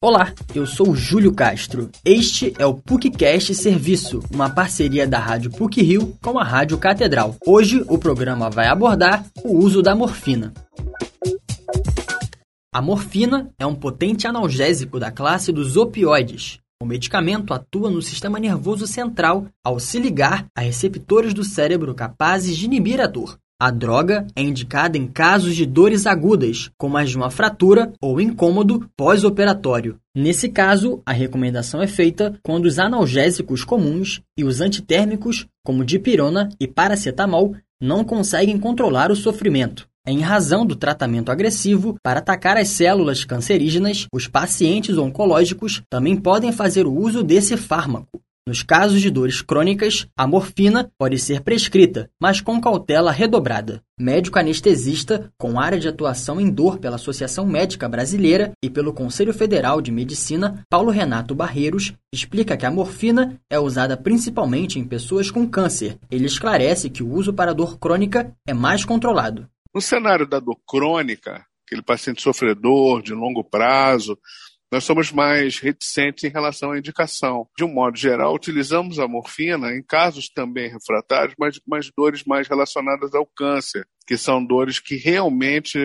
Olá, eu sou Júlio Castro. Este é o PUCcast Serviço, uma parceria da Rádio PUC Rio com a Rádio Catedral. Hoje o programa vai abordar o uso da morfina. A morfina é um potente analgésico da classe dos opioides. O medicamento atua no sistema nervoso central ao se ligar a receptores do cérebro capazes de inibir a dor. A droga é indicada em casos de dores agudas, como as de uma fratura ou incômodo pós-operatório. Nesse caso, a recomendação é feita quando os analgésicos comuns e os antitérmicos, como dipirona e paracetamol, não conseguem controlar o sofrimento. Em razão do tratamento agressivo para atacar as células cancerígenas, os pacientes oncológicos também podem fazer o uso desse fármaco. Nos casos de dores crônicas, a morfina pode ser prescrita, mas com cautela redobrada. Médico anestesista com área de atuação em dor pela Associação Médica Brasileira e pelo Conselho Federal de Medicina, Paulo Renato Barreiros, explica que a morfina é usada principalmente em pessoas com câncer. Ele esclarece que o uso para dor crônica é mais controlado. No cenário da dor crônica, aquele paciente sofredor de longo prazo, nós somos mais reticentes em relação à indicação. De um modo geral, utilizamos a morfina em casos também refratários, mas com dores mais relacionadas ao câncer, que são dores que realmente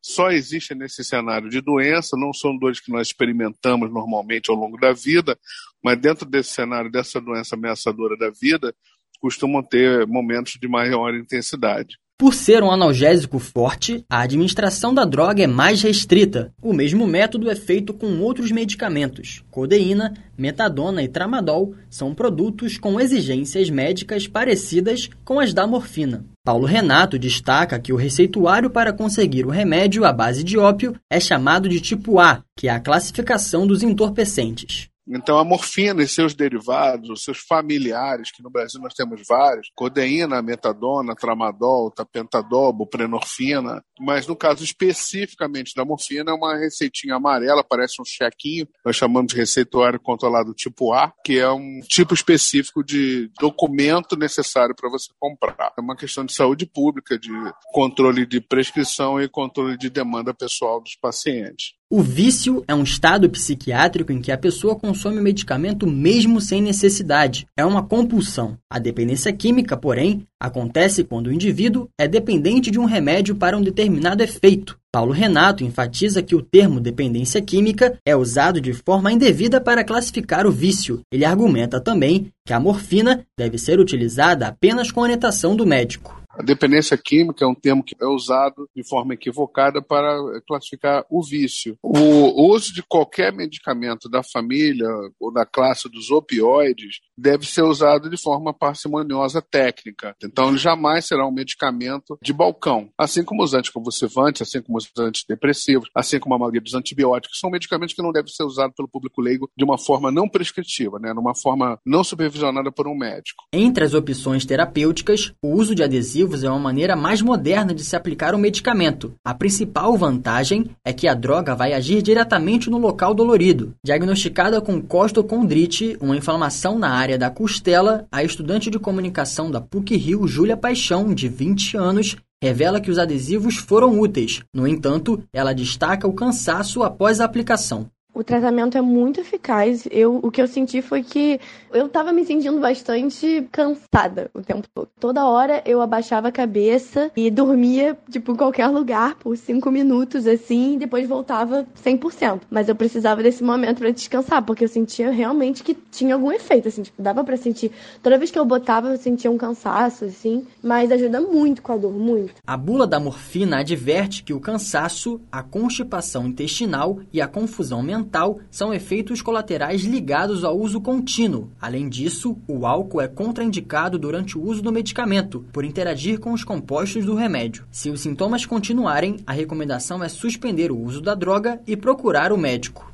só existem nesse cenário de doença, não são dores que nós experimentamos normalmente ao longo da vida, mas dentro desse cenário dessa doença ameaçadora da vida, costumam ter momentos de maior intensidade. Por ser um analgésico forte, a administração da droga é mais restrita. O mesmo método é feito com outros medicamentos. Codeína, metadona e tramadol são produtos com exigências médicas parecidas com as da morfina. Paulo Renato destaca que o receituário para conseguir o remédio à base de ópio é chamado de tipo A, que é a classificação dos entorpecentes. Então, a morfina e seus derivados, os seus familiares, que no Brasil nós temos vários, codeína, metadona, tramadol, tapentadol, buprenorfina, mas no caso especificamente da morfina, é uma receitinha amarela, parece um chequinho, nós chamamos de receituário controlado tipo A, que é um tipo específico de documento necessário para você comprar. É uma questão de saúde pública, de controle de prescrição e controle de demanda pessoal dos pacientes. O vício é um estado psiquiátrico em que a pessoa consome o medicamento mesmo sem necessidade. É uma compulsão. A dependência química, porém, acontece quando o indivíduo é dependente de um remédio para um determinado efeito. Paulo Renato enfatiza que o termo dependência química é usado de forma indevida para classificar o vício. Ele argumenta também que a morfina deve ser utilizada apenas com orientação do médico. A dependência química é um termo que é usado de forma equivocada para classificar o vício. O uso de qualquer medicamento da família ou da classe dos opioides deve ser usado de forma parcimoniosa técnica. Então, ele jamais será um medicamento de balcão. Assim como os anticonvulsivantes, assim como os antidepressivos, assim como a maioria dos antibióticos, são medicamentos que não devem ser usados pelo público leigo de uma forma não prescritiva, né? numa forma não supervisionada por um médico. Entre as opções terapêuticas, o uso de adesivos é uma maneira mais moderna de se aplicar o medicamento. A principal vantagem é que a droga vai agir diretamente no local dolorido. Diagnosticada com costocondrite, uma inflamação na área da costela, a estudante de comunicação da PUC-Rio, Júlia Paixão, de 20 anos, revela que os adesivos foram úteis. No entanto, ela destaca o cansaço após a aplicação. O tratamento é muito eficaz. Eu, o que eu senti foi que eu tava me sentindo bastante cansada o tempo todo. Toda hora eu abaixava a cabeça e dormia, tipo, em qualquer lugar por cinco minutos, assim, e depois voltava 100%. Mas eu precisava desse momento para descansar, porque eu sentia realmente que tinha algum efeito, assim, tipo, dava para sentir. Toda vez que eu botava, eu sentia um cansaço, assim, mas ajuda muito com a dor, muito. A bula da morfina adverte que o cansaço, a constipação intestinal e a confusão mental são efeitos colaterais ligados ao uso contínuo. Além disso, o álcool é contraindicado durante o uso do medicamento, por interagir com os compostos do remédio. Se os sintomas continuarem, a recomendação é suspender o uso da droga e procurar o médico.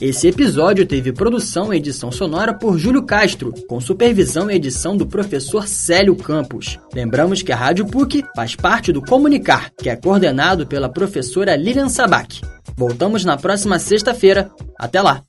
Esse episódio teve produção e edição sonora por Júlio Castro, com supervisão e edição do professor Célio Campos. Lembramos que a Rádio PUC faz parte do Comunicar, que é coordenado pela professora Lilian Sabac. Voltamos na próxima sexta-feira. Até lá!